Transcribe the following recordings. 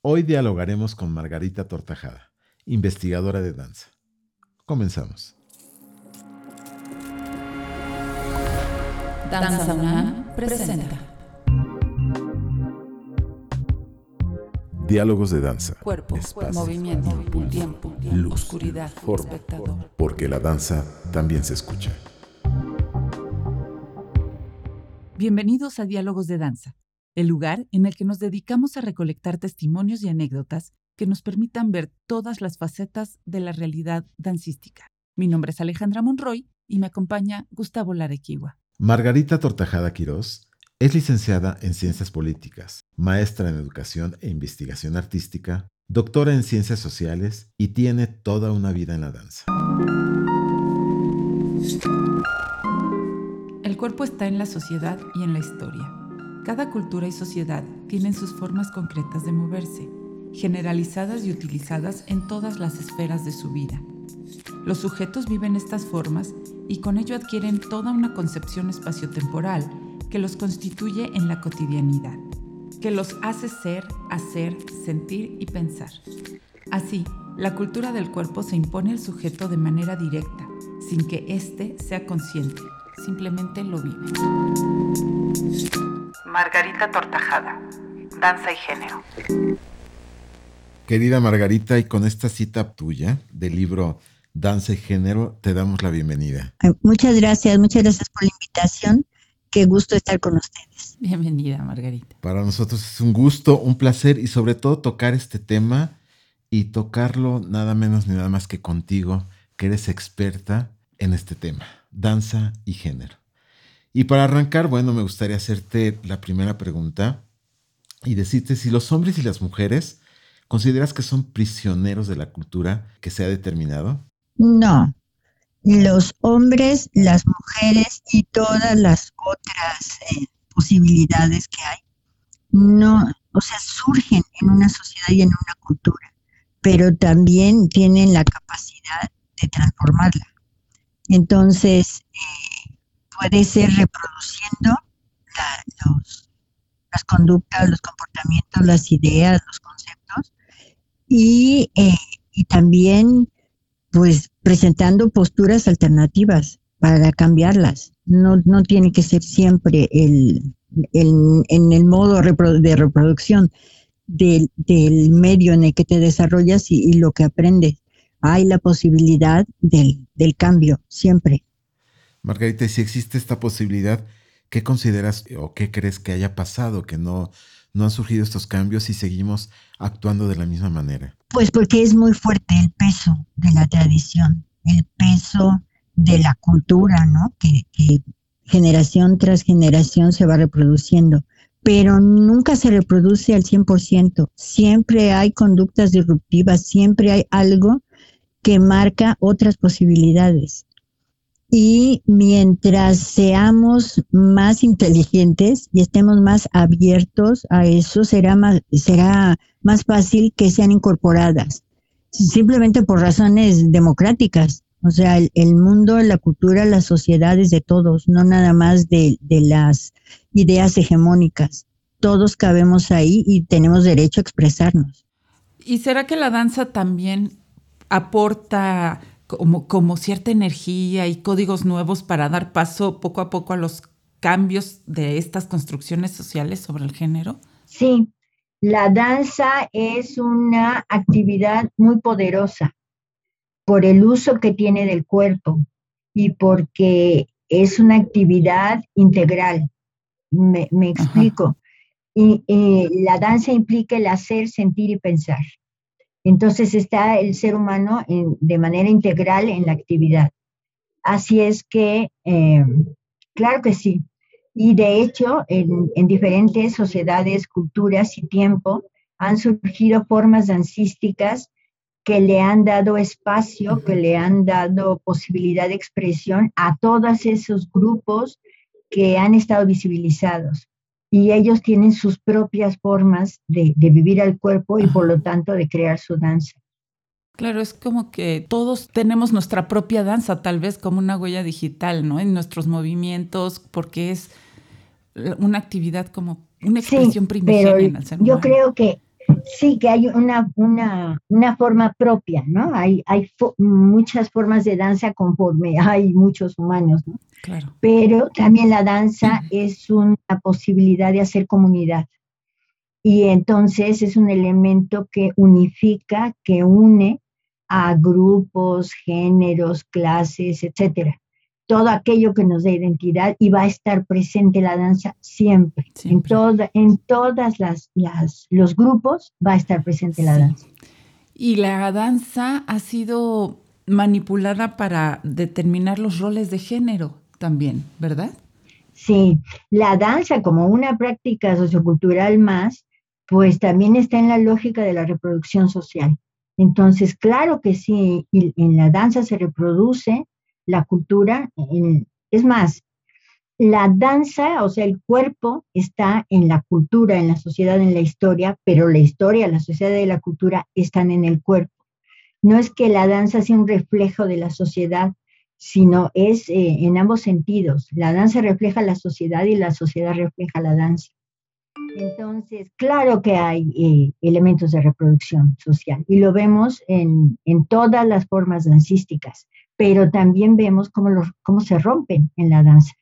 Hoy dialogaremos con Margarita Tortajada, investigadora de danza. Comenzamos. Danza UNAM presenta Diálogos de danza. Cuerpo, espacio, movimiento, impulso, tiempo, luz, oscuridad, forma. espectador. Porque la danza también se escucha. Bienvenidos a Diálogos de Danza, el lugar en el que nos dedicamos a recolectar testimonios y anécdotas que nos permitan ver todas las facetas de la realidad dancística. Mi nombre es Alejandra Monroy y me acompaña Gustavo Larequiwa. Margarita Tortajada Quirós es licenciada en Ciencias Políticas, maestra en Educación e Investigación Artística, doctora en Ciencias Sociales y tiene toda una vida en la danza. El cuerpo está en la sociedad y en la historia. Cada cultura y sociedad tienen sus formas concretas de moverse, generalizadas y utilizadas en todas las esferas de su vida. Los sujetos viven estas formas y con ello adquieren toda una concepción espaciotemporal que los constituye en la cotidianidad, que los hace ser, hacer, sentir y pensar. Así, la cultura del cuerpo se impone al sujeto de manera directa, sin que éste sea consciente, simplemente lo vive. Margarita Tortajada, Danza y Género. Querida Margarita, y con esta cita tuya del libro Danza y Género, te damos la bienvenida. Muchas gracias, muchas gracias por la invitación. Qué gusto estar con ustedes. Bienvenida, Margarita. Para nosotros es un gusto, un placer y sobre todo tocar este tema y tocarlo nada menos ni nada más que contigo, que eres experta en este tema, danza y género. Y para arrancar, bueno, me gustaría hacerte la primera pregunta y decirte si los hombres y las mujeres consideras que son prisioneros de la cultura que se ha determinado. No, los hombres, las mujeres y todas las otras eh, posibilidades que hay, no, o sea, surgen en una sociedad y en una cultura, pero también tienen la capacidad de transformarla. Entonces, eh, puede ser reproduciendo la- los- las conductas, los comportamientos, las ideas, los conceptos, y, eh, y también pues presentando posturas alternativas para cambiarlas. No, no tiene que ser siempre el, el- en el modo de reproducción del, del medio en el que te desarrollas y, y lo que aprendes. Hay la posibilidad del, del cambio, siempre. Margarita, si existe esta posibilidad, ¿qué consideras o qué crees que haya pasado, que no, no han surgido estos cambios y seguimos actuando de la misma manera? Pues porque es muy fuerte el peso de la tradición, el peso de la cultura, ¿no? Que, que generación tras generación se va reproduciendo, pero nunca se reproduce al 100%. Siempre hay conductas disruptivas, siempre hay algo que marca otras posibilidades. Y mientras seamos más inteligentes y estemos más abiertos a eso, será más, será más fácil que sean incorporadas, simplemente por razones democráticas. O sea, el, mundo, la cultura, las sociedades de todos, no nada más de, de las ideas hegemónicas. Todos cabemos ahí y tenemos derecho a expresarnos. ¿Y será que la danza también aporta como, como cierta energía y códigos nuevos para dar paso poco a poco a los cambios de estas construcciones sociales sobre el género? Sí, la danza es una actividad muy poderosa por el uso que tiene del cuerpo y porque es una actividad integral. Me, explico. Y eh, la danza implica el hacer, sentir y pensar. Entonces está el ser humano de manera integral en la actividad. Así es que, eh, claro que sí. Y de hecho, en, en diferentes sociedades, culturas y tiempo han surgido formas dancísticas que le han dado espacio, que le han dado posibilidad de expresión a todos esos grupos que han estado visibilizados. Y ellos tienen sus propias formas de, de vivir al cuerpo y por lo tanto de crear su danza. Claro, es como que todos tenemos nuestra propia danza, tal vez como una huella digital, ¿no? En nuestros movimientos, porque es una actividad como una Sí, expresión primigenia pero en el ser yo creo que Sí, que hay una, una, una forma propia, ¿no? Hay, hay muchas formas de danza conforme hay muchos humanos, ¿no? Claro. Pero también la danza es una posibilidad de hacer comunidad. Y entonces es un elemento que unifica, que une a grupos, géneros, clases, etcétera todo aquello que nos dé identidad y va a estar presente la danza siempre. En, toda, en todas las, los grupos va a estar presente la danza. Y la danza ha sido manipulada para determinar los roles de género también, ¿verdad? Sí, la danza como una práctica sociocultural más, pues también está en la lógica de la reproducción social. Entonces, claro que sí, en la danza se reproduce la cultura, es más, la danza, o sea, el cuerpo está en la cultura, en la sociedad, en la historia, pero la historia, la sociedad y la cultura están en el cuerpo. No es que la danza sea un reflejo de la sociedad, sino es eh, en ambos sentidos. La danza refleja la sociedad y la sociedad refleja la danza. Entonces, claro que hay eh, elementos de reproducción social y lo vemos en, en todas las formas dancísticas pero también vemos cómo, cómo se rompen en la danza.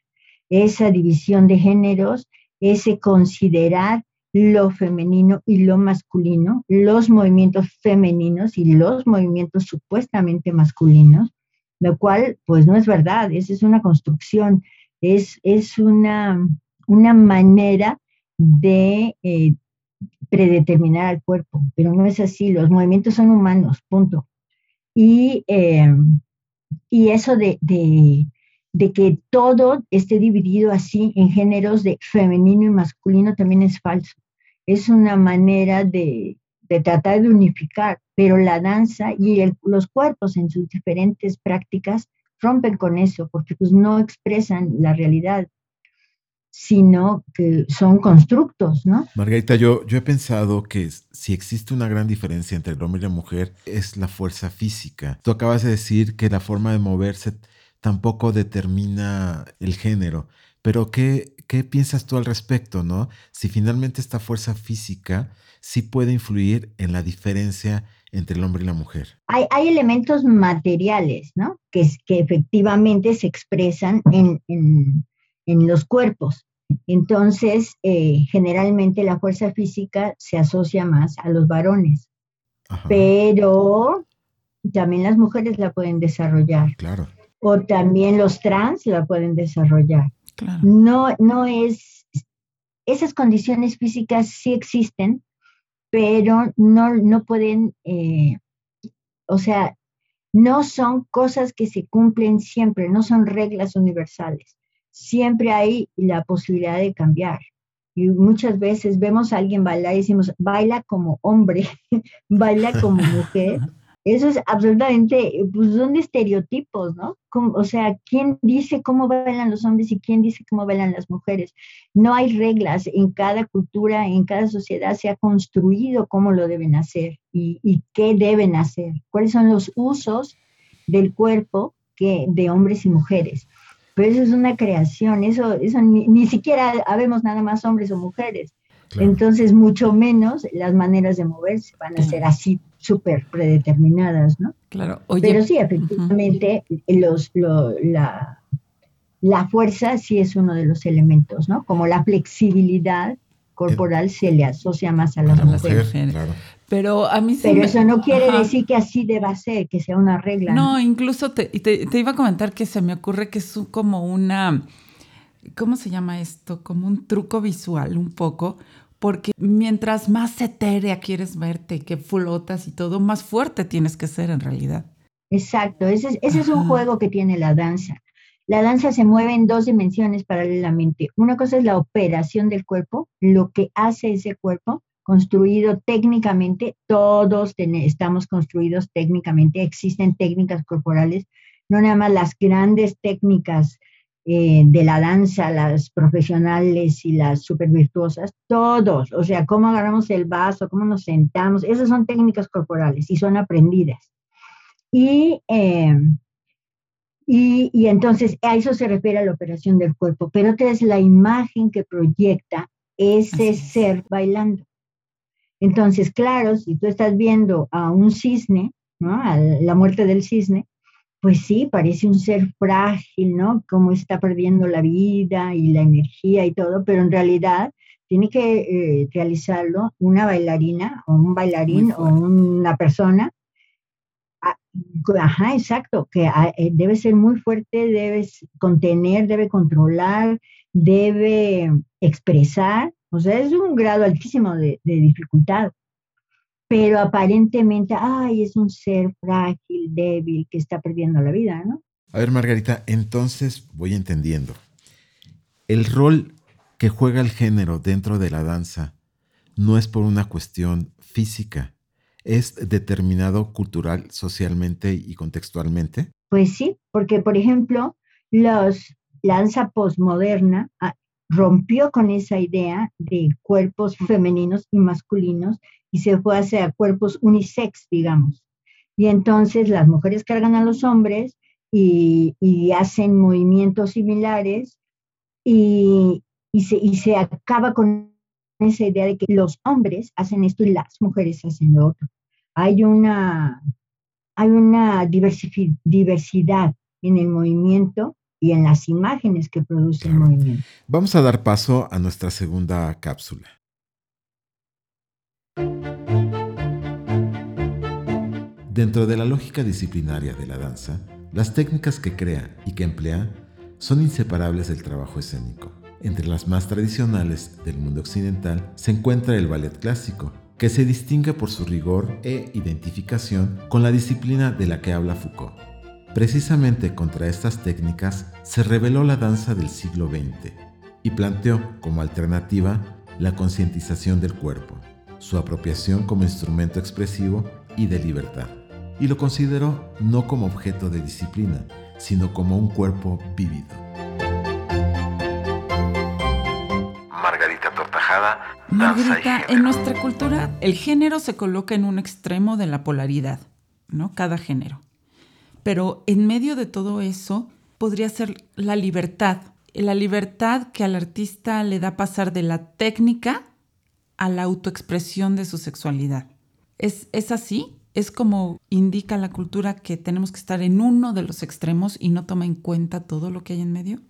Esa división de géneros, ese considerar lo femenino y lo masculino, los movimientos femeninos y los movimientos supuestamente masculinos, lo cual pues no es verdad, esa es una construcción, es, es una, una manera de eh, predeterminar al cuerpo, pero no es así, los movimientos son humanos, punto. Y eh, y eso de, que todo esté dividido así en géneros de femenino y masculino también es falso. Es una manera de, tratar de unificar, pero la danza y los cuerpos en sus diferentes prácticas rompen con eso, porque pues no expresan la realidad, sino que son constructos, ¿no? Margarita, yo, yo he pensado que si existe una gran diferencia entre el hombre y la mujer es la fuerza física. Tú acabas de decir que la forma de moverse tampoco determina el género, pero ¿qué, qué piensas tú al respecto, no? Si finalmente esta fuerza física sí puede influir en la diferencia entre el hombre y la mujer. Hay, hay elementos materiales, ¿no? Que, que efectivamente se expresan en, en, en los cuerpos. Entonces, eh, generalmente la fuerza física se asocia más a los varones, pero también las mujeres la pueden desarrollar. Claro. O también los trans la pueden desarrollar. Claro. No, no es, esas condiciones físicas sí existen, pero no, no pueden, eh, o sea, no son cosas que se cumplen siempre, no son reglas universales siempre hay la posibilidad de cambiar. Y muchas veces vemos a alguien bailar y decimos, baila como hombre, baila como mujer. Eso es absolutamente, pues son estereotipos, ¿no? o sea, ¿quién dice cómo bailan los hombres y quién dice cómo bailan las mujeres? No hay reglas, en cada cultura, en cada sociedad se ha construido cómo lo deben hacer y, y qué deben hacer, cuáles son los usos del cuerpo que, de hombres y mujeres pero eso es una creación, eso, eso ni, siquiera habemos nada más hombres o mujeres. Entonces, mucho menos las maneras de moverse van a ser así súper predeterminadas, ¿no? Claro. Pero sí, efectivamente, los, la, la fuerza sí es uno de los elementos, ¿no? Como la flexibilidad corporal se le asocia más a las mujeres. Pero a mí Pero eso no quiere decir que así deba ser, que sea una regla. No, incluso te, te, iba a comentar que se me ocurre que es como una, ¿cómo se llama esto? Como un truco visual un poco, porque mientras más etérea quieres verte, que flotas y todo, más fuerte tienes que ser en realidad. Exacto, ese, ese es un juego que tiene la danza. La danza se mueve en dos dimensiones paralelamente. Una cosa es la operación del cuerpo, lo que hace ese cuerpo, construido técnicamente, todos estamos construidos técnicamente, existen técnicas corporales, no nada más las grandes técnicas eh, de la danza, las profesionales y las super virtuosas, todos, o sea, cómo agarramos el vaso, cómo nos sentamos, esas son técnicas corporales y son aprendidas. Y, eh, y, y, entonces a eso se refiere a la operación del cuerpo, pero otra es la imagen que proyecta ese ser bailando. Entonces, claro, si tú estás viendo a un cisne, ¿no? A la muerte del cisne, pues sí, parece un ser frágil, ¿no? Cómo está perdiendo la vida y la energía y todo, pero en realidad tiene que eh, realizarlo una bailarina o un bailarín o una persona. Ajá, exacto, que ah, eh, debe ser muy fuerte, debe contener, debe controlar, debe expresar, o sea, es un grado altísimo de dificultad pero aparentemente, ay, es un ser frágil, débil, que está perdiendo la vida, ¿no? A ver, Margarita, entonces voy entendiendo. El rol que juega el género dentro de la danza no es por una cuestión física, es determinado cultural, socialmente y contextualmente. Pues sí, porque por ejemplo, los, la danza postmoderna ah, rompió con esa idea de cuerpos femeninos y masculinos y se fue hacia cuerpos unisex, digamos. Y entonces las mujeres cargan a los hombres y, hacen movimientos similares y, se, y se acaba con esa idea de que los hombres hacen esto y las mujeres hacen lo otro. Hay una, hay una diversidad en el movimiento y en las imágenes que produce el movimiento. Vamos a dar paso a nuestra segunda cápsula. Dentro de la lógica disciplinaria de la danza, las técnicas que crea y que emplea son inseparables del trabajo escénico. Entre las más tradicionales del mundo occidental se encuentra el ballet clásico, que se distingue por su rigor e identificación con la disciplina de la que habla Foucault. Precisamente contra estas técnicas se reveló la danza del siglo XX y planteó como alternativa la concientización del cuerpo, su apropiación como instrumento expresivo y de libertad y lo consideró no como objeto de disciplina, sino como un cuerpo vívido. Margarita, en nuestra cultura el género se coloca en un extremo de la polaridad, ¿no? Cada género. Pero en medio de todo eso podría ser la libertad, la libertad que al artista le da pasar de la técnica a la autoexpresión de su sexualidad. ¿Es, es así? es como indica la cultura que tenemos que estar en uno de los extremos y no toma en cuenta todo lo que hay en medio?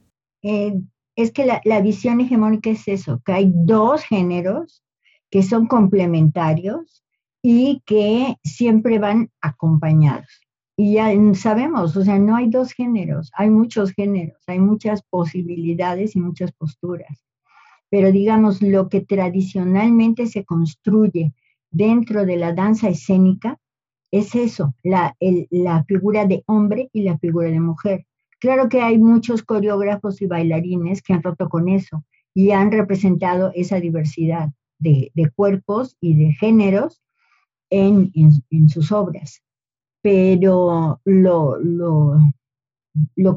Eh, es que la, visión hegemónica es eso, que hay dos géneros que son complementarios y que siempre van acompañados. Y ya sabemos, o sea, no hay dos géneros, hay muchos géneros, hay muchas posibilidades y muchas posturas. Pero digamos, lo que tradicionalmente se construye dentro de la danza escénica es eso, la, figura de hombre y la figura de mujer. Claro que hay muchos coreógrafos y bailarines que han roto con eso y han representado esa diversidad de, cuerpos y de géneros en, sus obras. Pero lo,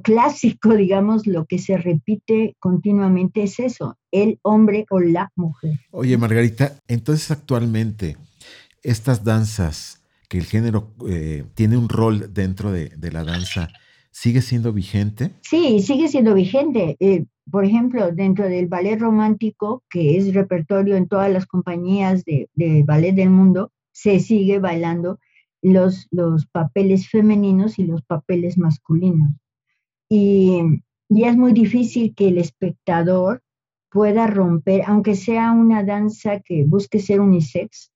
clásico, digamos, lo que se repite continuamente es eso, el hombre o la mujer. Oye, Margarita, entonces actualmente estas danzas que el género eh, tiene un rol dentro de, la danza, ¿sigue siendo vigente? Sí, sigue siendo vigente. Eh, por ejemplo, dentro del ballet romántico, que es repertorio en todas las compañías de, ballet del mundo, se sigue bailando los, los papeles femeninos y los papeles masculinos. Y, y es muy difícil que el espectador pueda romper, aunque sea una danza que busque ser unisex,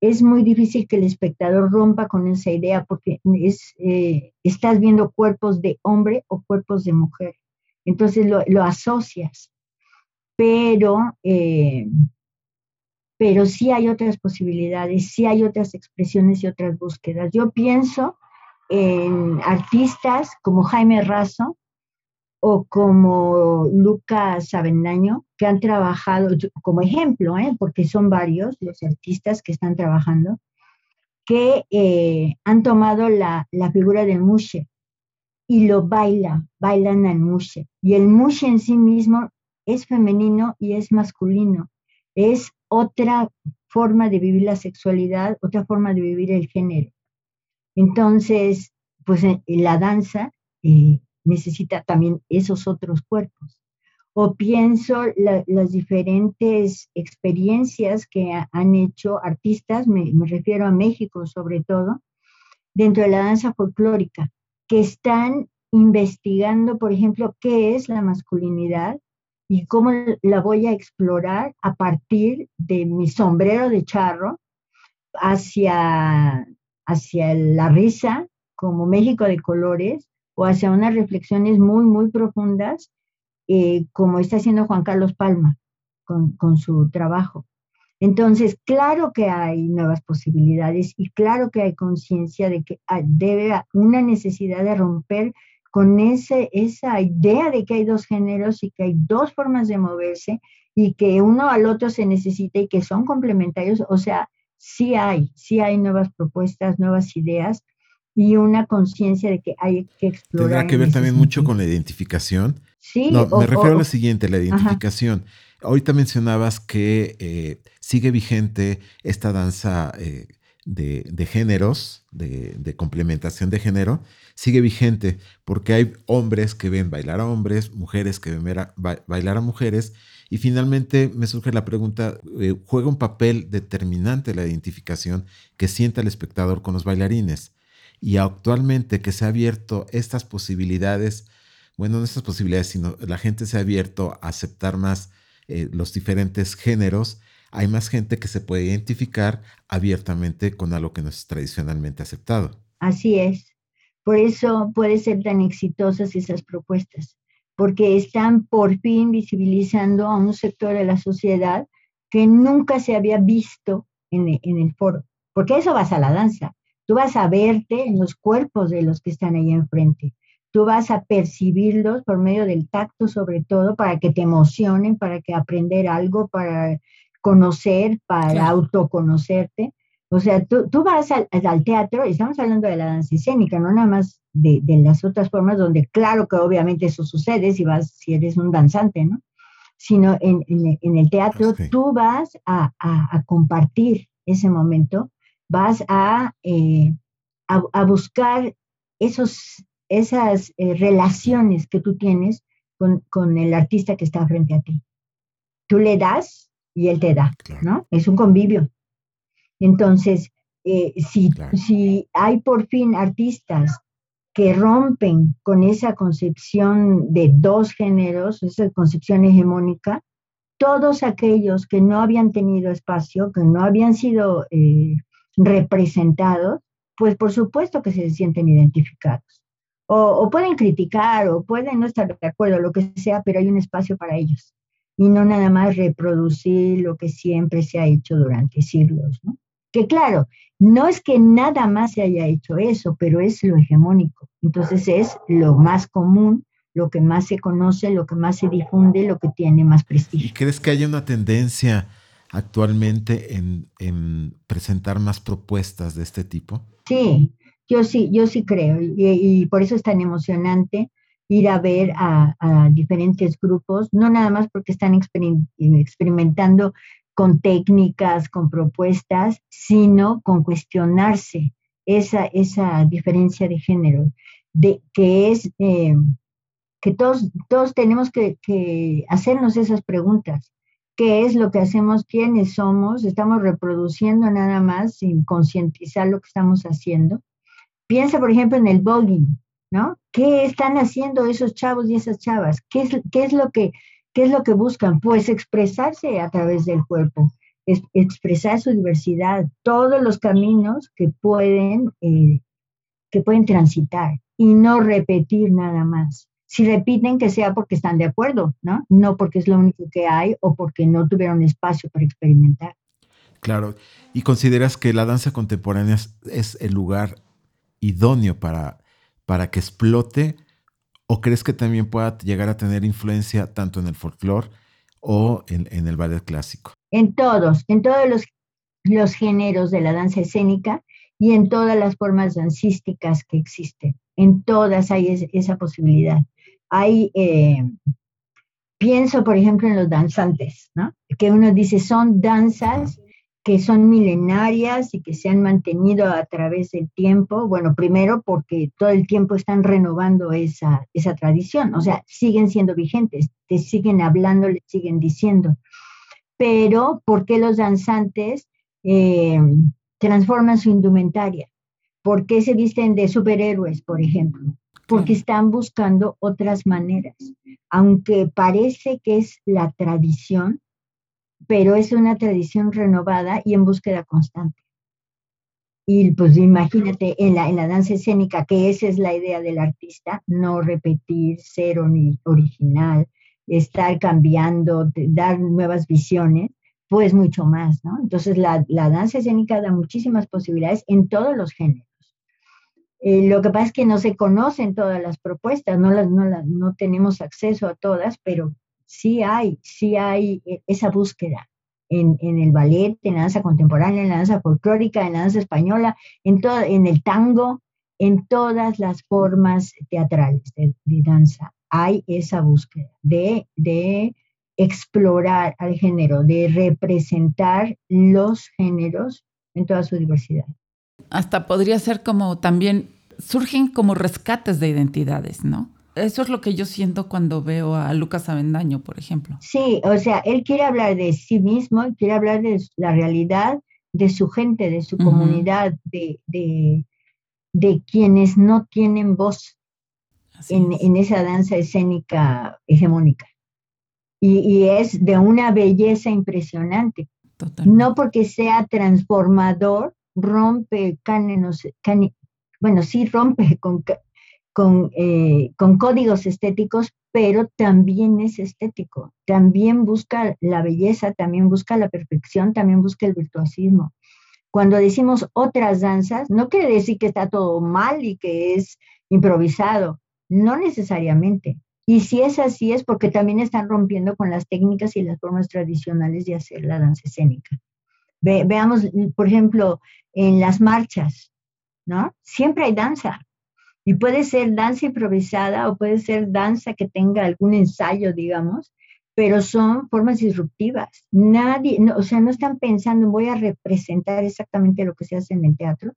es muy difícil que el espectador rompa con esa idea porque es, eh, estás viendo cuerpos de hombre o cuerpos de mujer. Entonces lo, asocias. Pero, eh, pero sí hay otras posibilidades, sí hay otras expresiones y otras búsquedas. Yo pienso en artistas como Jaime Razo, o como Lucas Avendaño, que han trabajado como ejemplo, ¿eh? porque son varios los artistas que están trabajando, que eh, han tomado la, figura del mushe y lo baila, bailan al mushe. Y el mushe en sí mismo es femenino y es masculino. Es otra forma de vivir la sexualidad, otra forma de vivir el género. Entonces, pues la danza eh, necesita también esos otros cuerpos. o pienso las diferentes experiencias que han hecho artistas, me, refiero a México sobre todo, dentro de la danza folclórica, que están investigando, por ejemplo, qué es la masculinidad y cómo la voy a explorar a partir de mi sombrero de charro hacia, hacia la risa como México de colores o hacia unas reflexiones muy, muy profundas eh, como está haciendo Juan Carlos Palma con, su trabajo. Entonces, claro que hay nuevas posibilidades y claro que hay conciencia de que debe una necesidad de romper con ese, esa idea de que hay dos géneros y que hay dos formas de moverse y que uno al otro se necesita y que son complementarios. O sea, sí hay, sí hay nuevas propuestas, nuevas ideas y una conciencia de que hay que explorar. Tendrá que ver también mucho con la identificación Sí, no, me refiero a lo siguiente, la identificación. Ahorita mencionabas que eh, sigue vigente esta danza eh, de, géneros, de, complementación de género, sigue vigente porque hay hombres que ven bailar a hombres, mujeres que ven bailar a mujeres, y finalmente me surge la pregunta, eh, ¿juega un papel determinante la identificación que sienta el espectador con los bailarines? Y actualmente que se ha abierto estas posibilidades bueno, no estas posibilidades, sino la gente se ha abierto a aceptar más eh, los diferentes géneros, hay más gente que se puede identificar abiertamente con algo que no es tradicionalmente aceptado. Así es. Por eso pueden ser tan exitosas esas propuestas, porque están por fin visibilizando a un sector de la sociedad que nunca se había visto en, el foro. Porque eso vas a la danza. Tú vas a verte en los cuerpos de los que están ahí enfrente tú vas a percibirlos por medio del tacto sobre todo para que te emocionen, para que aprender algo, para conocer, para autoconocerte. O sea, tú, tú vas al, teatro, y estamos hablando de la danza escénica, no nada más de, las otras formas donde claro que obviamente eso sucede si vas, si eres un danzante, ¿no? Sino en, el teatro tú vas a, compartir ese momento, vas a, eh, a, a buscar esos esas eh, relaciones que tú tienes con, el artista que está frente a ti. Tú le das y él te da, ¿no? Es un convivio. Entonces, eh, si, si hay por fin artistas que rompen con esa concepción de dos géneros, esa concepción hegemónica, todos aquellos que no habían tenido espacio, que no habían sido eh, representados, pues por supuesto que se sienten identificados o, pueden criticar o pueden no estar de acuerdo, lo que sea, pero hay un espacio para ellos y no nada más reproducir lo que siempre se ha hecho durante siglos. Que claro, no es que nada más se haya hecho eso, pero es lo hegemónico. Entonces es lo más común, lo que más se conoce, lo que más se difunde, lo que tiene más prestigio. ¿Y crees que hay una tendencia actualmente en, en presentar más propuestas de este tipo? Sí, yo sí, yo sí creo y, por eso es tan emocionante ir a ver a, diferentes grupos, no nada más porque están experimentando con técnicas, con propuestas, sino con cuestionarse esa, esa diferencia de género, de, que es eh, que todos, todos tenemos que hacernos esas preguntas. ¿Qué es lo que hacemos? ¿Quiénes somos? ¿Estamos reproduciendo nada más sin concientizar lo que estamos haciendo? Piensa, por ejemplo, en el voguing, ¿no? ¿Qué están haciendo esos chavos y esas chavas? ¿Qué es, qué es, lo, que, qué es lo que buscan? Pues expresarse a través del cuerpo, expresar su diversidad, todos los caminos que pueden, eh, que pueden transitar y no repetir nada más. Si repiten, que sea porque están de acuerdo, ¿no? No porque es lo único que hay o porque no tuvieron espacio para experimentar. Claro. ¿Y consideras que la danza contemporánea es el lugar idóneo para, para que explote? ¿O crees que también pueda llegar a tener influencia tanto en el folclore o en, el ballet clásico? En todos, en todos los, los géneros de la danza escénica y en todas las formas dancísticas que existen. En todas hay esa posibilidad. Hay, eh, pienso por ejemplo en los danzantes, ¿no? Que uno dice son danzas que son milenarias y que se han mantenido a través del tiempo. Bueno, primero porque todo el tiempo están renovando esa, esa tradición, o sea, siguen siendo vigentes, te siguen hablando, le siguen diciendo. Pero, ¿por qué los danzantes eh, transforman su indumentaria? ¿Por qué se visten de superhéroes, por ejemplo? Porque están buscando otras maneras. Aunque parece que es la tradición, pero es una tradición renovada y en búsqueda constante. Y pues imagínate en la, en la danza escénica, que esa es la idea del artista, no repetir, ser original, estar cambiando, dar nuevas visiones, pues mucho más, ¿no? Entonces la, la danza escénica da muchísimas posibilidades en todos los géneros. Eh, lo que pasa es que no se conocen todas las propuestas, no, las, no, las, no tenemos acceso a todas, pero sí hay, sí hay eh, esa búsqueda en, el ballet, en la danza contemporánea, en la danza folclórica, en la danza española, en, todo, en el tango, en todas las formas teatrales de, danza. Hay esa búsqueda de, de explorar al género, de representar los géneros en toda su diversidad. Hasta podría ser como también, surgen como rescates de identidades, ¿no? Eso es lo que yo siento cuando veo a Lucas Avendaño, por ejemplo. Sí, o sea, él quiere hablar de sí mismo, quiere hablar de la realidad de su gente, de su comunidad, de, de, quienes no tienen voz en, esa danza escénica hegemónica. Y, es de una belleza impresionante. No porque sea transformador, rompe cánones, bueno, sí rompe con, eh, con, códigos estéticos, pero también es estético, también busca la belleza, también busca la perfección, también busca el virtuosismo. Cuando decimos otras danzas, no quiere decir que está todo mal y que es improvisado, no necesariamente. Y si es así es porque también están rompiendo con las técnicas y las formas tradicionales de hacer la danza escénica. Veamos, por ejemplo, en las marchas, ¿no? Siempre hay danza, y puede ser danza improvisada o puede ser danza que tenga algún ensayo, digamos, pero son formas disruptivas. Nadie, o sea, no están pensando, voy a representar exactamente lo que se hace en el teatro,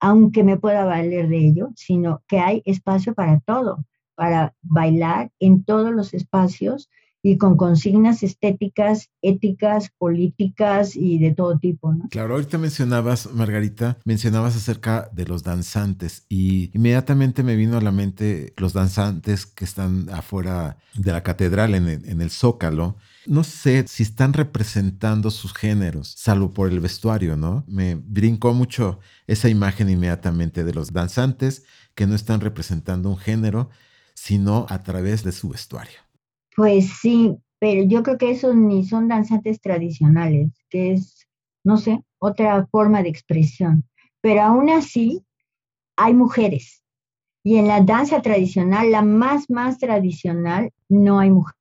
aunque me pueda valer de ello, sino que hay espacio para todo, para bailar en todos los espacios y con consignas estéticas, éticas, políticas y de todo tipo. ¿no? Claro, ahorita mencionabas, Margarita, mencionabas acerca de los danzantes y inmediatamente me vino a la mente los danzantes que están afuera de la catedral en el, en el Zócalo. No sé si están representando sus géneros, salvo por el vestuario, ¿no? Me brincó mucho esa imagen inmediatamente de los danzantes que no están representando un género, sino a través de su vestuario. Pues sí, pero yo creo que esos ni son danzantes tradicionales, que es, no sé, otra forma de expresión. Pero aún así, hay mujeres. Y en la danza tradicional, la más, más tradicional, no hay mujeres.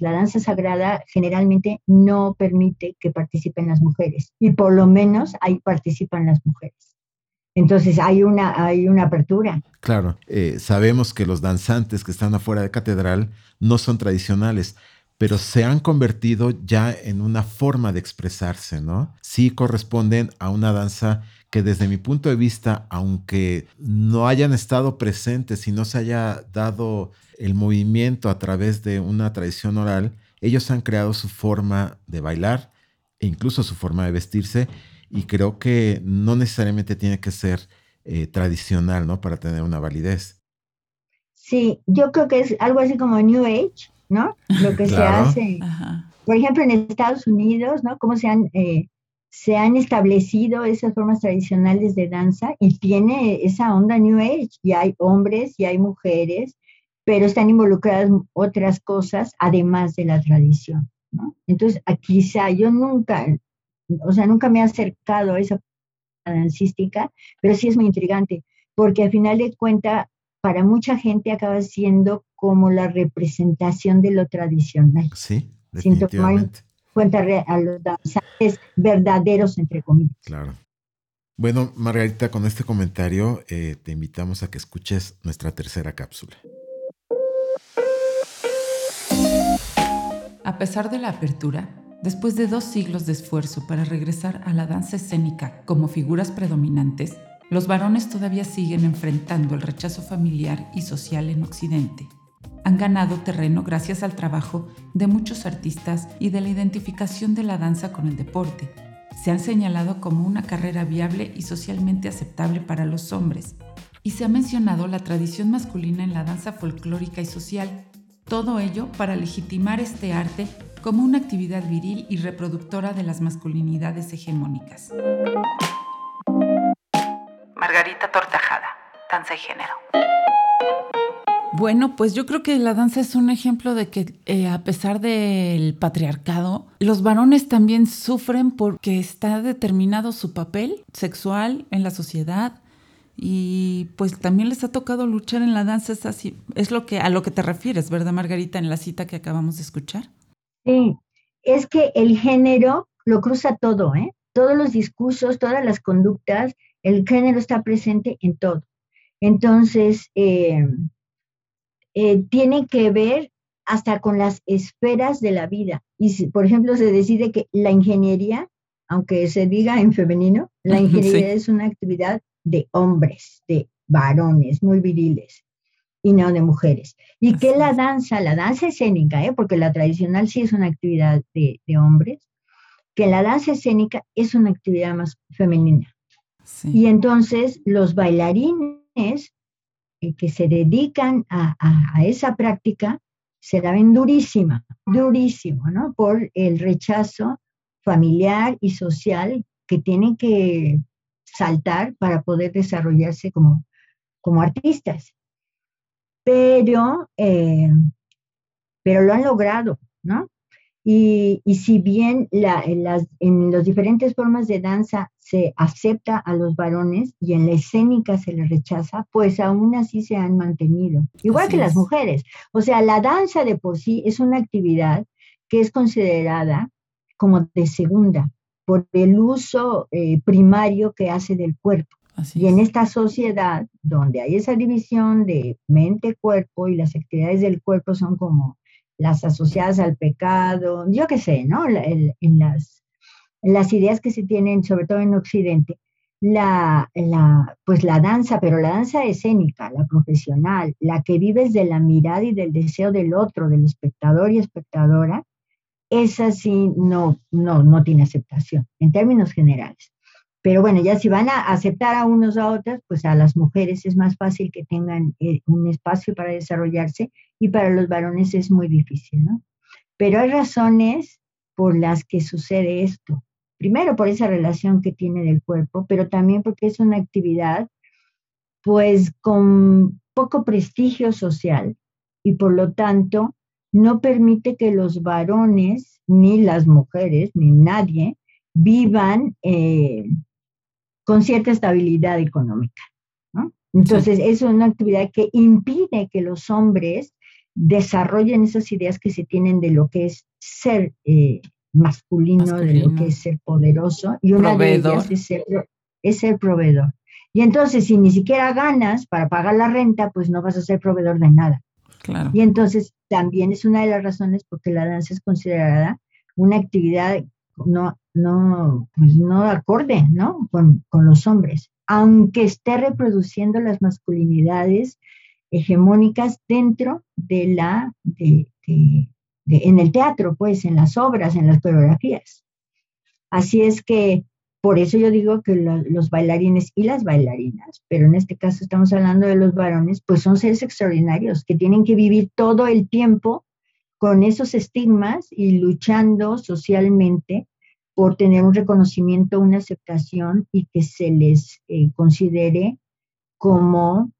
La danza sagrada generalmente no permite que participen las mujeres. Y por lo menos ahí participan las mujeres. Entonces hay una, hay una apertura. Claro, eh, sabemos que los danzantes que están afuera de catedral no son tradicionales, pero se han convertido ya en una forma de expresarse, ¿no? Sí corresponden a una danza que desde mi punto de vista, aunque no hayan estado presentes y no se haya dado el movimiento a través de una tradición oral, ellos han creado su forma de bailar e incluso su forma de vestirse y creo que no necesariamente tiene que ser eh, tradicional, ¿no? Para tener una validez. Sí, yo creo que es algo así como New Age, ¿no? Lo que se hace. Por ejemplo, en Estados Unidos, ¿no? Cómo se han, eh, se han establecido esas formas tradicionales de danza y tiene esa onda New Age. Y hay hombres y hay mujeres, pero están involucradas otras cosas además de la tradición, ¿no? Entonces, quizá yo nunca, o sea, nunca me he acercado a esa dancística, pero sí es muy intrigante, porque al final de cuentas, para mucha gente acaba siendo como la representación de lo tradicional. Sí, definitivamente. Sin cuenta a los danzantes verdaderos, entre comillas. Claro. Bueno, Margarita, con este comentario eh, te invitamos a que escuches nuestra tercera cápsula. A pesar de la apertura, Después de dos siglos de esfuerzo para regresar a la danza escénica como figuras predominantes, los varones todavía siguen enfrentando el rechazo familiar y social en Occidente. Han ganado terreno gracias al trabajo de muchos artistas y de la identificación de la danza con el deporte. Se han señalado como una carrera viable y socialmente aceptable para los hombres. Y se ha mencionado la tradición masculina en la danza folclórica y social. Todo ello para legitimar este arte como una actividad viril y reproductora de las masculinidades hegemónicas. Margarita Tortajada, danza y género. Bueno, pues yo creo que la danza es un ejemplo de que eh, a pesar del patriarcado, los varones también sufren porque está determinado su papel sexual en la sociedad y pues también les ha tocado luchar en la danza. Es así, es lo que a lo que te refieres, ¿verdad, Margarita, en la cita que acabamos de escuchar? Sí, es que el género lo cruza todo, ¿eh? Todos los discursos, todas las conductas, el género está presente en todo. Entonces, eh, eh, tiene que ver hasta con las esferas de la vida. Y si, por ejemplo, se decide que la ingeniería, aunque se diga en femenino, la ingeniería es una actividad de hombres, de varones, muy viriles, y no de mujeres. Y que la danza, la danza escénica, ¿eh? porque la tradicional sí es una actividad de, hombres, que la danza escénica es una actividad más femenina. Y entonces los bailarines eh, que se dedican a, esa práctica se la ven durísima, durísimo, ¿no? Por el rechazo familiar y social que tienen que saltar para poder desarrollarse como, como artistas. Pero, eh, pero lo han logrado, ¿no? Y, si bien en, las, en las diferentes formas de danza se acepta a los varones y en la escénica se les rechaza, pues aún así se han mantenido, igual que las mujeres. O sea, la danza de por sí es una actividad que es considerada como de segunda por el uso eh, primario que hace del cuerpo. Y en esta sociedad donde hay esa división de mente-cuerpo y las actividades del cuerpo son como las asociadas al pecado, yo qué sé, ¿no? en, las, las ideas que se tienen, sobre todo en Occidente, la, la, pues la danza, pero la danza escénica, la profesional, la que vives de la mirada y del deseo del otro, del espectador y espectadora, esa sí no, no, no tiene aceptación en términos generales. Pero bueno, ya si van a aceptar a unos a otras, pues a las mujeres es más fácil que tengan eh, un espacio para desarrollarse y para los varones es muy difícil, ¿no? Pero hay razones por las que sucede esto. Primero por esa relación que tiene del cuerpo, pero también porque es una actividad pues con poco prestigio social y por lo tanto no permite que los varones, ni las mujeres, ni nadie vivan eh, con cierta estabilidad económica. Entonces, es una actividad que impide que los hombres desarrollen esas ideas que se tienen de lo que es ser eh, masculino, de lo que es ser poderoso, y una de ellas es ser, es ser proveedor. Y entonces, si ni siquiera ganas para pagar la renta, pues no vas a ser proveedor de nada. Claro. Y entonces también es una de las razones porque la danza es considerada una actividad no, no, pues no acorde, ¿no? Con, los hombres, aunque esté reproduciendo las masculinidades hegemónicas dentro de la, de, en el teatro, pues, en las obras, en las coreografías. Así es que por eso yo digo que los bailarines y las bailarinas, pero en este caso estamos hablando de los varones, pues son seres extraordinarios que tienen que vivir todo el tiempo con esos estigmas y luchando socialmente por tener un reconocimiento, una aceptación y que se les eh, considere como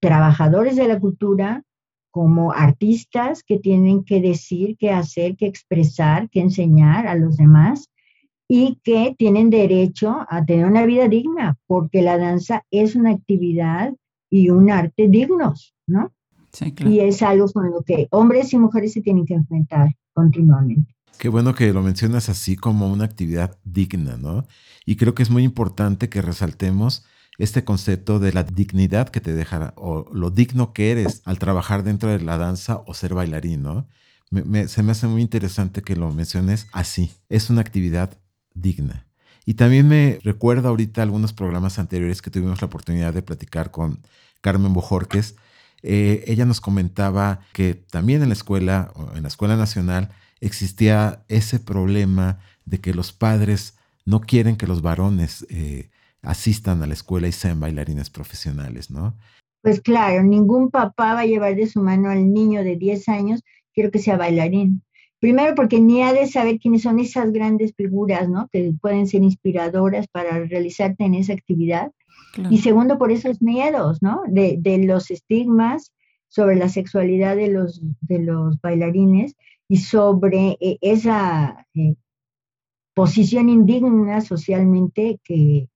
trabajadores de la cultura, como artistas que tienen que decir, que hacer, que expresar, que enseñar a los demás y que tienen derecho a tener una vida digna, porque la danza es una actividad y un arte dignos, ¿no? Y es algo con lo que hombres y mujeres se tienen que enfrentar continuamente. Qué bueno que lo mencionas así como una actividad digna, ¿no? Y creo que es muy importante que resaltemos este concepto de la dignidad que te deja o lo digno que eres al trabajar dentro de la danza o ser bailarín, ¿no? se me hace muy interesante que lo menciones así. Es una actividad digna. Y también me recuerda ahorita algunos programas anteriores que tuvimos la oportunidad de platicar con Carmen Bojorques. Eh, ella nos comentaba que también en la escuela, en la escuela nacional, existía ese problema de que los padres no quieren que los varones eh, asistan a la escuela y sean bailarines profesionales, ¿no? Pues claro, ningún papá va a llevar de su mano al niño de 10 años, quiero que sea bailarín. Primero porque ni ha de saber quiénes son esas grandes figuras, ¿no? Que pueden ser inspiradoras para realizarte en esa actividad. Y segundo por esos miedos, ¿no? De, los estigmas sobre la sexualidad de los, de los bailarines y sobre eh, esa eh, posición indigna socialmente que,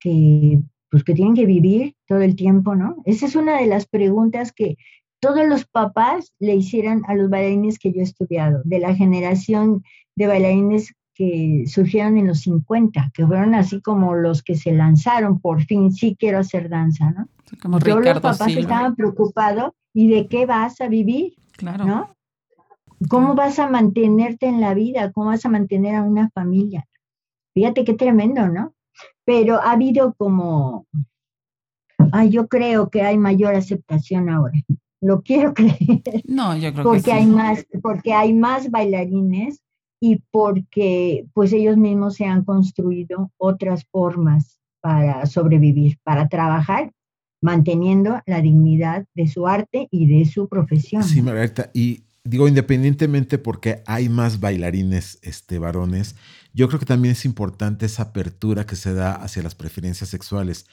que, pues, que tienen que vivir todo el tiempo, ¿no? Esa es una de las preguntas que todos los papás le hicieran a los bailarines que yo he estudiado, de la generación de bailarines que surgieron en los 50, que fueron así como los que se lanzaron, por fin, sí quiero hacer danza, ¿no? Como Todos los papás estaban preocupados, ¿y de qué vas a vivir? Claro. ¿No? ¿Cómo vas a mantenerte en la vida? ¿Cómo vas a mantener a una familia? Fíjate qué tremendo, ¿no? Pero ha habido como, ay, yo creo que hay mayor aceptación ahora. Lo quiero creer. No, yo creo porque que sí. hay más, porque hay más bailarines y porque pues ellos mismos se han construido otras formas para sobrevivir, para trabajar manteniendo la dignidad de su arte y de su profesión. Sí, Margarita, y digo independientemente porque hay más bailarines este, varones, yo creo que también es importante esa apertura que se da hacia las preferencias sexuales.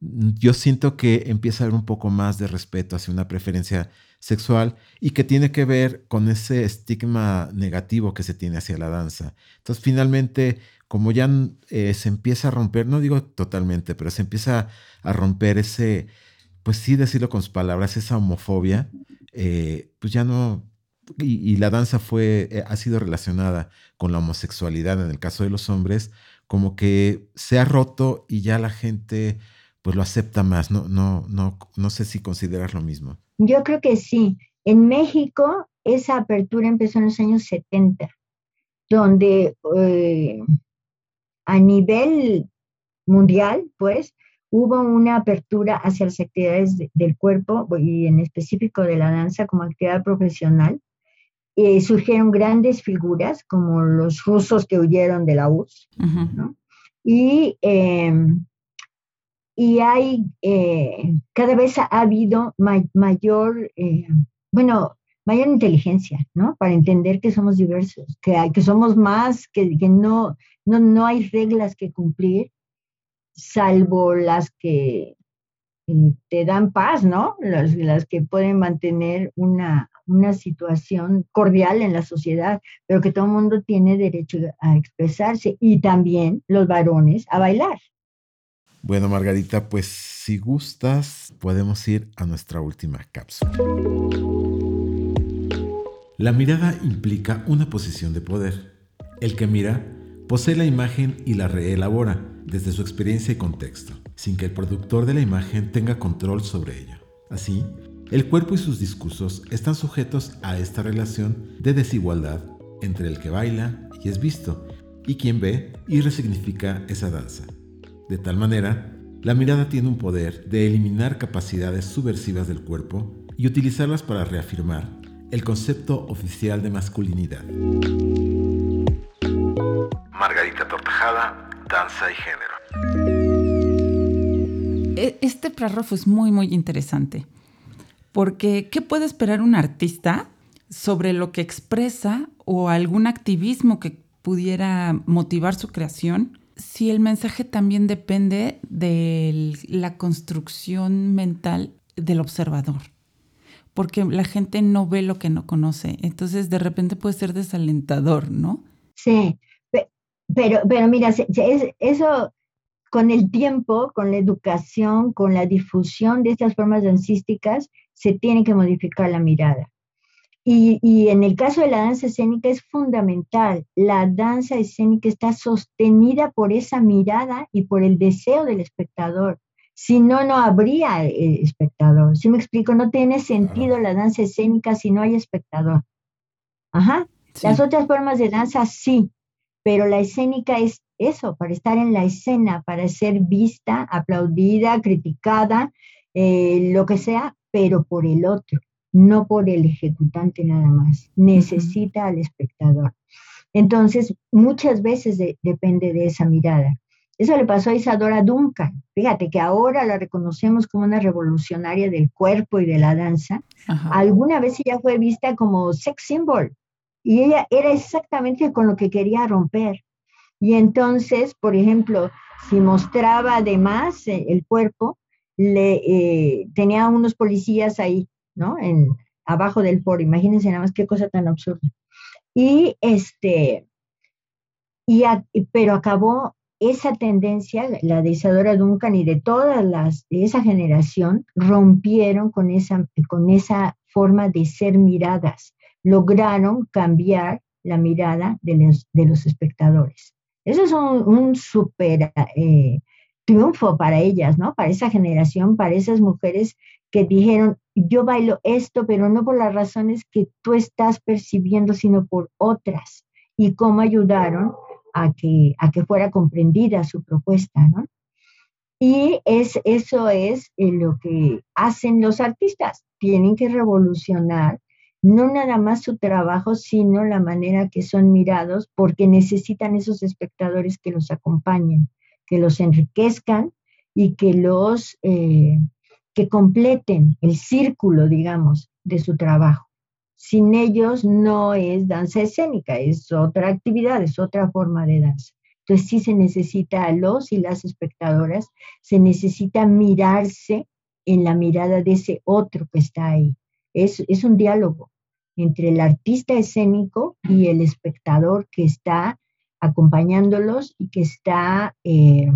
Yo siento que empieza a haber un poco más de respeto hacia una preferencia sexual y que tiene que ver con ese estigma negativo que se tiene hacia la danza. Entonces, finalmente, como ya eh, se empieza a romper, no digo totalmente, pero se empieza a romper ese, pues sí decirlo con sus palabras, esa homofobia, eh, pues ya no, y, la danza fue, eh, ha sido relacionada con la homosexualidad en el caso de los hombres, como que se ha roto y ya la gente pues lo acepta más. No, no, no, no sé si consideras lo mismo. Yo creo que sí. En México esa apertura empezó en los años 70, donde eh, a nivel mundial, pues, hubo una apertura hacia las actividades del cuerpo y en específico de la danza como actividad profesional, eh, surgieron grandes figuras como los rusos que huyeron de la URSS, y, em, y hay, eh, cada vez ha habido mayor, eh, bueno, mayor inteligencia, ¿no? Para entender que somos diversos, que, que somos más, que, que no, no, no hay reglas que cumplir, salvo las que te dan paz, ¿no? Las, las que pueden mantener una, una situación cordial en la sociedad, pero que todo el mundo tiene derecho a expresarse y también los varones a bailar. Bueno, Margarita, pues si gustas, podemos ir a nuestra última cápsula. La mirada implica una posición de poder. El que mira posee la imagen y la reelabora desde su experiencia y contexto, sin que el productor de la imagen tenga control sobre ella. Así, el cuerpo y sus discursos están sujetos a esta relación de desigualdad entre el que baila y es visto, y quien ve y resignifica esa danza. De tal manera, la mirada tiene un poder de eliminar capacidades subversivas del cuerpo y utilizarlas para reafirmar el concepto oficial de masculinidad. Margarita Tortajada, Danza y Género. E, este párrafo es muy, muy interesante, porque ¿qué puede esperar un artista sobre lo que expresa o algún activismo que pudiera motivar su creación si el mensaje también depende de la construcción mental del observador? Porque la gente no ve lo que no conoce, entonces de repente puede ser desalentador, ¿no? Sí, pero, mira, eso con el tiempo, con la educación, con la difusión de estas formas dancísticas, se tiene que modificar la mirada. Y, y, en el caso de la danza escénica es fundamental. La danza escénica está sostenida por esa mirada y por el deseo del espectador. Si no, no habría eh, espectador. Si me explico, no tiene sentido la danza escénica si no hay espectador. Ajá. Las otras formas de danza sí, pero la escénica es eso, para estar en la escena, para ser vista, aplaudida, criticada, eh, lo que sea, pero por el otro, no por el ejecutante nada más. Necesita al espectador. Entonces, muchas veces depende de esa mirada. Eso le pasó a Isadora Duncan. Fíjate que ahora la reconocemos como una revolucionaria del cuerpo y de la danza. Alguna vez ella fue vista como sex symbol y ella era exactamente con lo que quería romper. Y entonces, por ejemplo, si mostraba además eh, el cuerpo, le, eh, tenía unos policías ahí, ¿no? En, abajo del foro. Imagínense nada más qué cosa tan absurda. Y este, y pero acabó esa tendencia, la de Isadora Duncan y de todas las de esa generación, rompieron con esa, con esa forma de ser miradas, lograron cambiar la mirada de los, de los espectadores. Eso es un, un súper eh, triunfo para ellas, ¿no? Para esa generación, para esas mujeres que dijeron, yo bailo esto, pero no por las razones que tú estás percibiendo, sino por otras. Y cómo ayudaron a que, a que fuera comprendida su propuesta, ¿no? Y es, eso es eh, lo que hacen los artistas. Tienen que revolucionar no nada más su trabajo, sino la manera que son mirados, porque necesitan esos espectadores que los acompañen, que los enriquezcan y que los eh, que completen el círculo, digamos, de su trabajo. Sin ellos no es danza escénica, es otra actividad, es otra forma de danza. Entonces sí se necesita a los y las espectadoras, se necesita mirarse en la mirada de ese otro que está ahí. Es, es un diálogo entre el artista escénico y el espectador que está acompañándolos y que está, eh,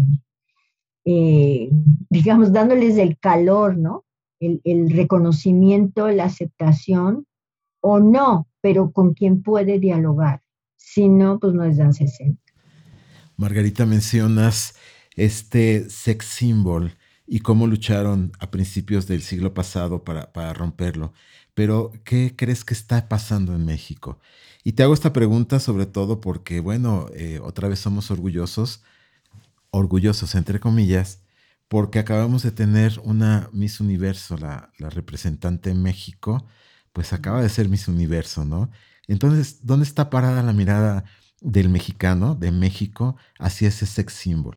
eh, digamos, dándoles el calor, ¿no? El, el, reconocimiento, la aceptación o no, pero con quien puede dialogar. Si no, pues no es danza escénica. Margarita, mencionas este sex symbol y cómo lucharon a principios del siglo pasado para, para romperlo. Pero, ¿qué crees que está pasando en México? Y te hago esta pregunta sobre todo porque, bueno, eh, otra vez somos orgullosos, orgullosos entre comillas, porque acabamos de tener una Miss Universo, la, representante en México, pues acaba de ser Miss Universo, ¿no? Entonces, ¿dónde está parada la mirada del mexicano, de México, hacia ese sex symbol?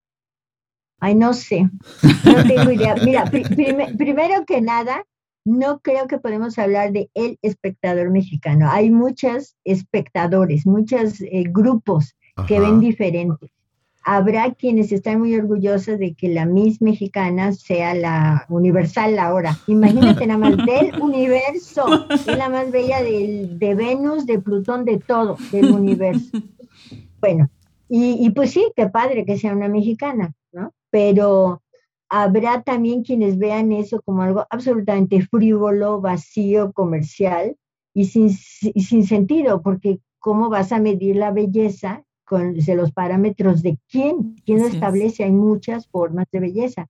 Ay, no sé, no tengo idea. Mira, primero que nada, no creo que podemos hablar de el espectador mexicano. Hay muchos espectadores, muchos eh, grupos que ven diferente habrá quienes están muy orgullosos de que la Miss mexicana sea la universal ahora. Imagínate nada más del universo, es la más bella de Venus, de Plutón, de todo, del universo. Bueno, y, pues sí, qué padre que sea una mexicana, ¿no? Pero habrá también quienes vean eso como algo absolutamente frívolo, vacío, comercial y sin, y sin sentido, porque ¿cómo vas a medir la belleza con los parámetros de quién, quién lo establece. Hay muchas formas de belleza,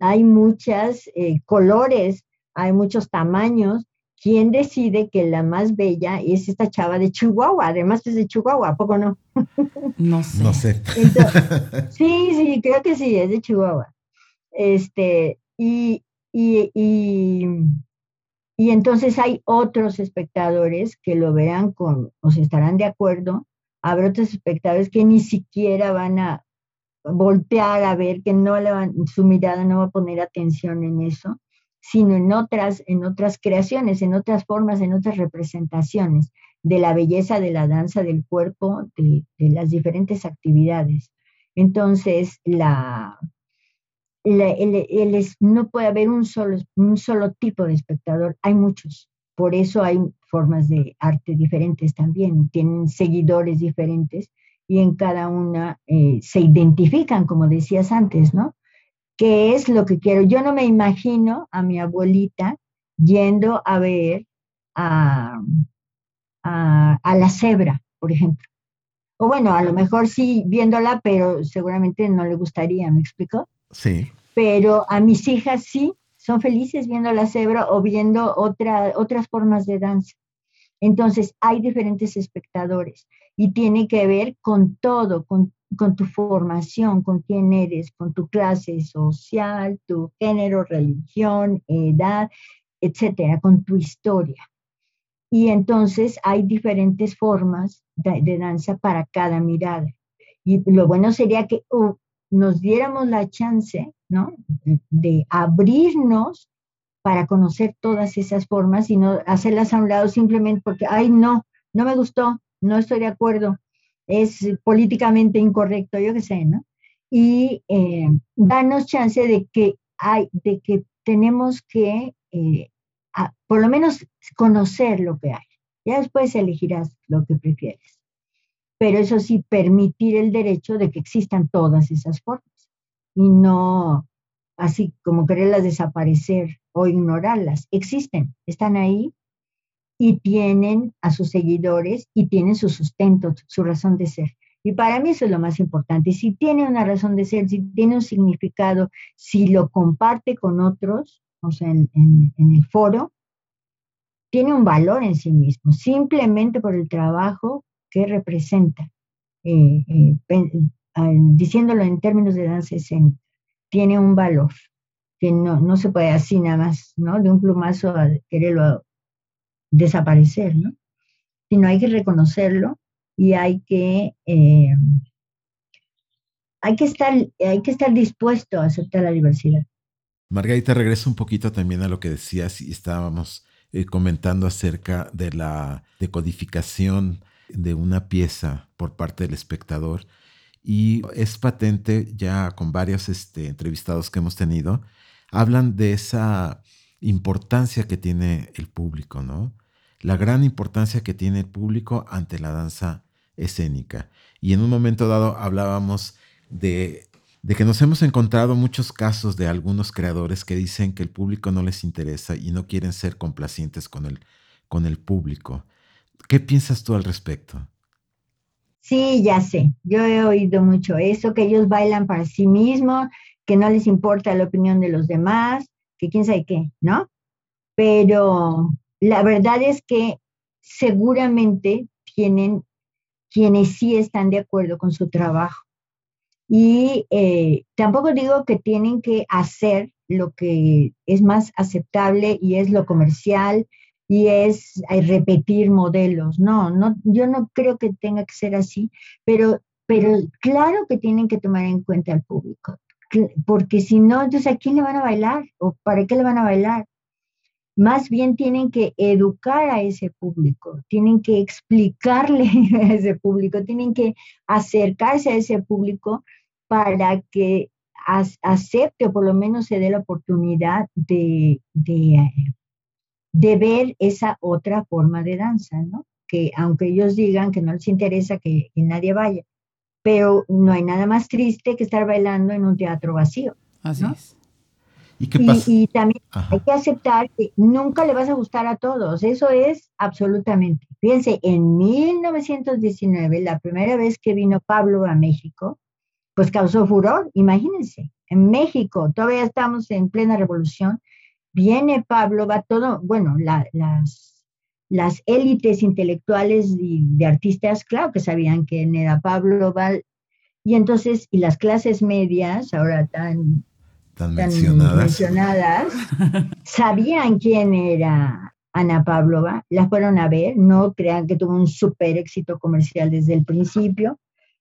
hay muchos eh, colores, hay muchos tamaños. ¿Quién decide que la más bella es esta chava de Chihuahua? Además es de Chihuahua, ¿a poco no? No sé. No sé. sí, sí, creo que sí, es de Chihuahua. Este, y, y, y, y entonces hay otros espectadores que lo verán con, o se estarán de acuerdo habrá otros espectadores que ni siquiera van a voltear a ver, que no su mirada no va a poner atención en eso, sino en otras, en otras creaciones, en otras formas, en otras representaciones de la belleza de la danza, del cuerpo, de, las diferentes actividades. Entonces, la, no puede haber un solo, un solo tipo de espectador, hay muchos. Por eso hay formas de arte diferentes también, tienen seguidores diferentes y en cada una eh, se identifican, como decías antes, ¿no? ¿Qué es lo que quiero? Yo no me imagino a mi abuelita yendo a ver a, a, la cebra, por ejemplo. O bueno, a lo mejor sí viéndola, pero seguramente no le gustaría, ¿me explico? Sí. Pero a mis hijas sí, son felices viendo la cebra o viendo otra, otras formas de danza. Entonces hay diferentes espectadores y tiene que ver con todo, con, con tu formación, con quién eres, con tu clase social, tu género, religión, edad, etcétera, con tu historia. Y entonces hay diferentes formas de, danza para cada mirada. Y lo bueno sería que uh, nos diéramos la chance, ¿no? De abrirnos para conocer todas esas formas y no hacerlas a un lado simplemente porque, ay, no, no me gustó, no estoy de acuerdo, es políticamente incorrecto, yo qué sé, ¿no? Y eh, darnos chance de que hay, de que tenemos que eh, por lo menos conocer lo que hay. Ya después elegirás lo que prefieres. Pero eso sí, permitir el derecho de que existan todas esas formas y no así como quererlas desaparecer o ignorarlas. Existen, están ahí y tienen a sus seguidores y tienen su sustento, su razón de ser. Y para mí eso es lo más importante. Si tiene una razón de ser, si tiene un significado, si lo comparte con otros, o sea, en, el foro, tiene un valor en sí mismo, simplemente por el trabajo que representa. Eh, eh, diciéndolo en términos de danza escénica, tiene un valor que no, no se puede así nada más, ¿no? De un plumazo a quererlo desaparecer, ¿no? Sino hay que reconocerlo y hay que, eh, hay que, estar, hay que estar dispuesto a aceptar la diversidad. Margarita, regreso un poquito también a lo que decías y estábamos comentando acerca de la decodificación de una pieza por parte del espectador. Y es patente ya con varios este, entrevistados que hemos tenido, hablan de esa importancia que tiene el público, ¿no? La gran importancia que tiene el público ante la danza escénica. Y en un momento dado hablábamos de de que nos hemos encontrado muchos casos de algunos creadores que dicen que el público no les interesa y no quieren ser complacientes con el, con el público. ¿Qué piensas tú al respecto? Sí, ya sé. Yo he oído mucho eso, que ellos bailan para sí mismos, que no les importa la opinión de los demás, que quién sabe qué, ¿no? Pero la verdad es que seguramente tienen quienes sí están de acuerdo con su trabajo y eh, tampoco digo que tienen que hacer lo que es más aceptable y es lo comercial y es eh, repetir modelos. No, no, yo no creo que tenga que ser así, pero, pero claro que tienen que tomar en cuenta al público, porque si no, entonces ¿a quién le van a bailar? ¿O para qué le van a bailar? Más bien tienen que educar a ese público, tienen que explicarle a ese público, tienen que acercarse a ese público para que acepte o por lo menos se dé la oportunidad de, de, ver esa otra forma de danza, ¿no? Que aunque ellos digan que no les interesa que, nadie vaya, pero no hay nada más triste que estar bailando en un teatro vacío. Así es. ¿Y qué pasa? Y, también hay que aceptar que nunca le vas a gustar a todos, eso es absolutamente. Fíjense, en 1919, la primera vez que vino Pablo a México, pues causó furor, imagínense, en México, todavía estamos en plena revolución, viene Pablo, va todo, bueno, las, las élites intelectuales y de artistas, claro que sabían quién era Pablo, y entonces, y las clases medias, ahora tan, tan, mencionadas, mencionadas sabían quién era Ana Pavlova, la fueron a ver, no crean que tuvo un súper éxito comercial desde el principio,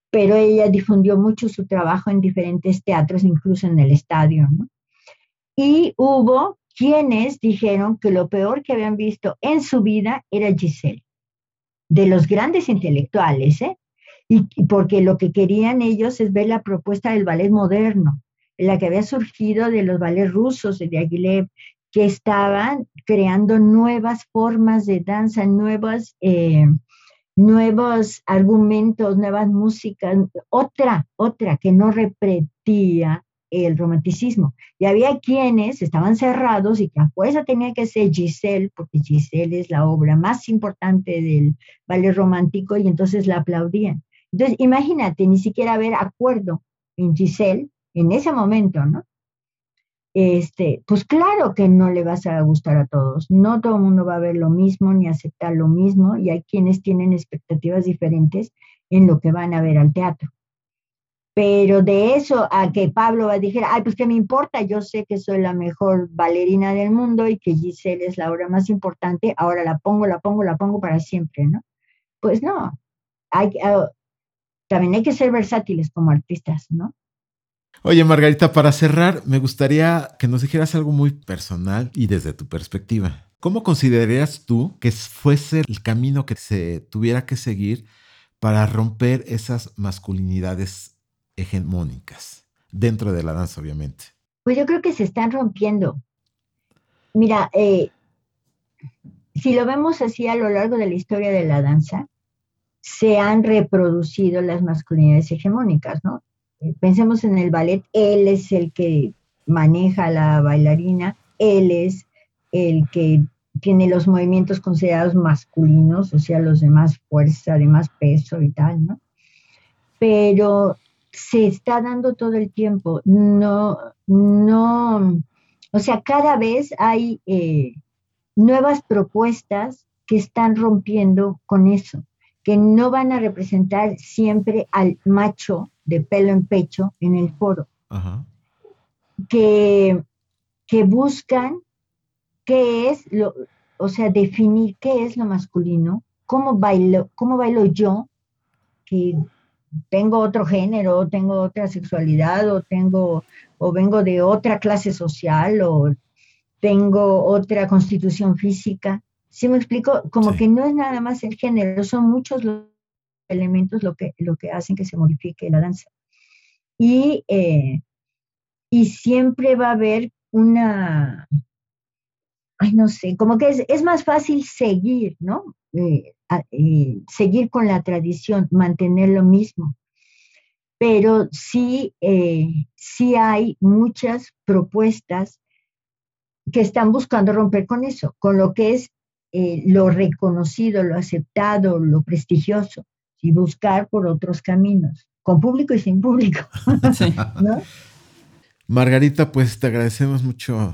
pero ella difundió mucho su trabajo en diferentes teatros, incluso en el estadio. Y hubo quienes dijeron que lo peor que habían visto en su vida era Giselle, de los grandes intelectuales, ¿eh? Y, porque lo que querían ellos es ver la propuesta del ballet moderno, la que había surgido de los ballets rusos de Aguilera, que estaban creando nuevas formas de danza, nuevas eh, nuevos argumentos, nuevas músicas, otra, otra que no repetía el romanticismo. Y había quienes estaban cerrados y que a fuerza tenía que ser Giselle, porque Giselle es la obra más importante del ballet romántico y entonces la aplaudían. Entonces, imagínate, ni siquiera haber acuerdo en Giselle en ese momento, ¿no? este, pues claro que no le vas a gustar a todos. No todo el mundo va a ver lo mismo ni aceptar lo mismo y hay quienes tienen expectativas diferentes en lo que van a ver al teatro. Pero de eso a que Pablo va a decir, ay, pues qué me importa, yo sé que soy la mejor bailarina del mundo y que Giselle es la obra más importante, ahora la pongo, la pongo, la pongo para siempre, ¿no? Pues no, hay, uh, también hay que ser versátiles como artistas, ¿no? Oye, Margarita, para cerrar, me gustaría que nos dijeras algo muy personal y desde tu perspectiva. ¿Cómo considerarías tú que fuese el camino que se tuviera que seguir para romper esas masculinidades hegemónicas dentro de la danza, obviamente? Pues yo creo que se están rompiendo. Mira, eh, si lo vemos así a lo largo de la historia de la danza, se han reproducido las masculinidades hegemónicas, ¿no? Eh, pensemos en el ballet, él es el que maneja a la bailarina, él es el que tiene los movimientos considerados masculinos, o sea, los de más fuerza, de más peso y tal, ¿no? Pero se está dando todo el tiempo, no, no, o sea, cada vez hay eh, nuevas propuestas que están rompiendo con eso, que no van a representar siempre al macho de pelo en pecho en el foro, Que, que buscan qué es lo, o sea, definir qué es lo masculino, cómo bailo, cómo bailo yo, que tengo otro género, tengo otra sexualidad, o tengo, o vengo de otra clase social, o tengo otra constitución física. ¿Sí me explico? Como que no es nada más el género, son muchos los elementos lo que, lo que hacen que se modifique la danza. Y, eh, y siempre va a haber una, ay, no sé, como que es, más fácil seguir, ¿no? Eh, eh, seguir con la tradición, mantener lo mismo. Pero sí, sí hay muchas propuestas que están buscando romper con eso, con lo que es lo reconocido, lo aceptado, lo prestigioso y buscar por otros caminos, con público y sin público. Margarita, pues te agradecemos mucho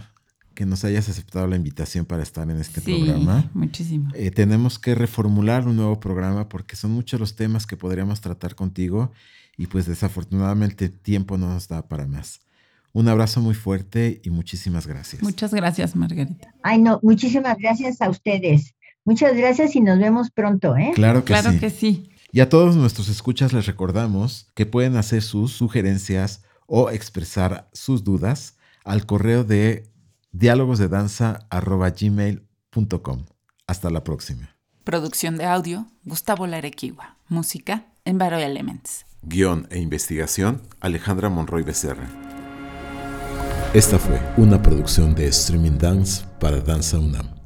que nos hayas aceptado la invitación para estar en este sí, programa. Muchísimo. Eh, tenemos que reformular un nuevo programa porque son muchos los temas que podríamos tratar contigo y pues desafortunadamente el tiempo no nos da para más. Un abrazo muy fuerte y muchísimas gracias. Muchas gracias, Margarita. Ay, no, muchísimas gracias a ustedes. Muchas gracias y nos vemos pronto, ¿eh? Claro que claro sí. que sí. Y a todos nuestros escuchas les recordamos que pueden hacer sus sugerencias o expresar sus dudas al correo de diálogosdedanza.gmail.com. Hasta la próxima. Producción de audio, Gustavo Larequiwa. Música, Envaro Elements. Guión e investigación, Alejandra Monroy Becerra. Esta fue una producción de Streaming Dance para Danza UNAM.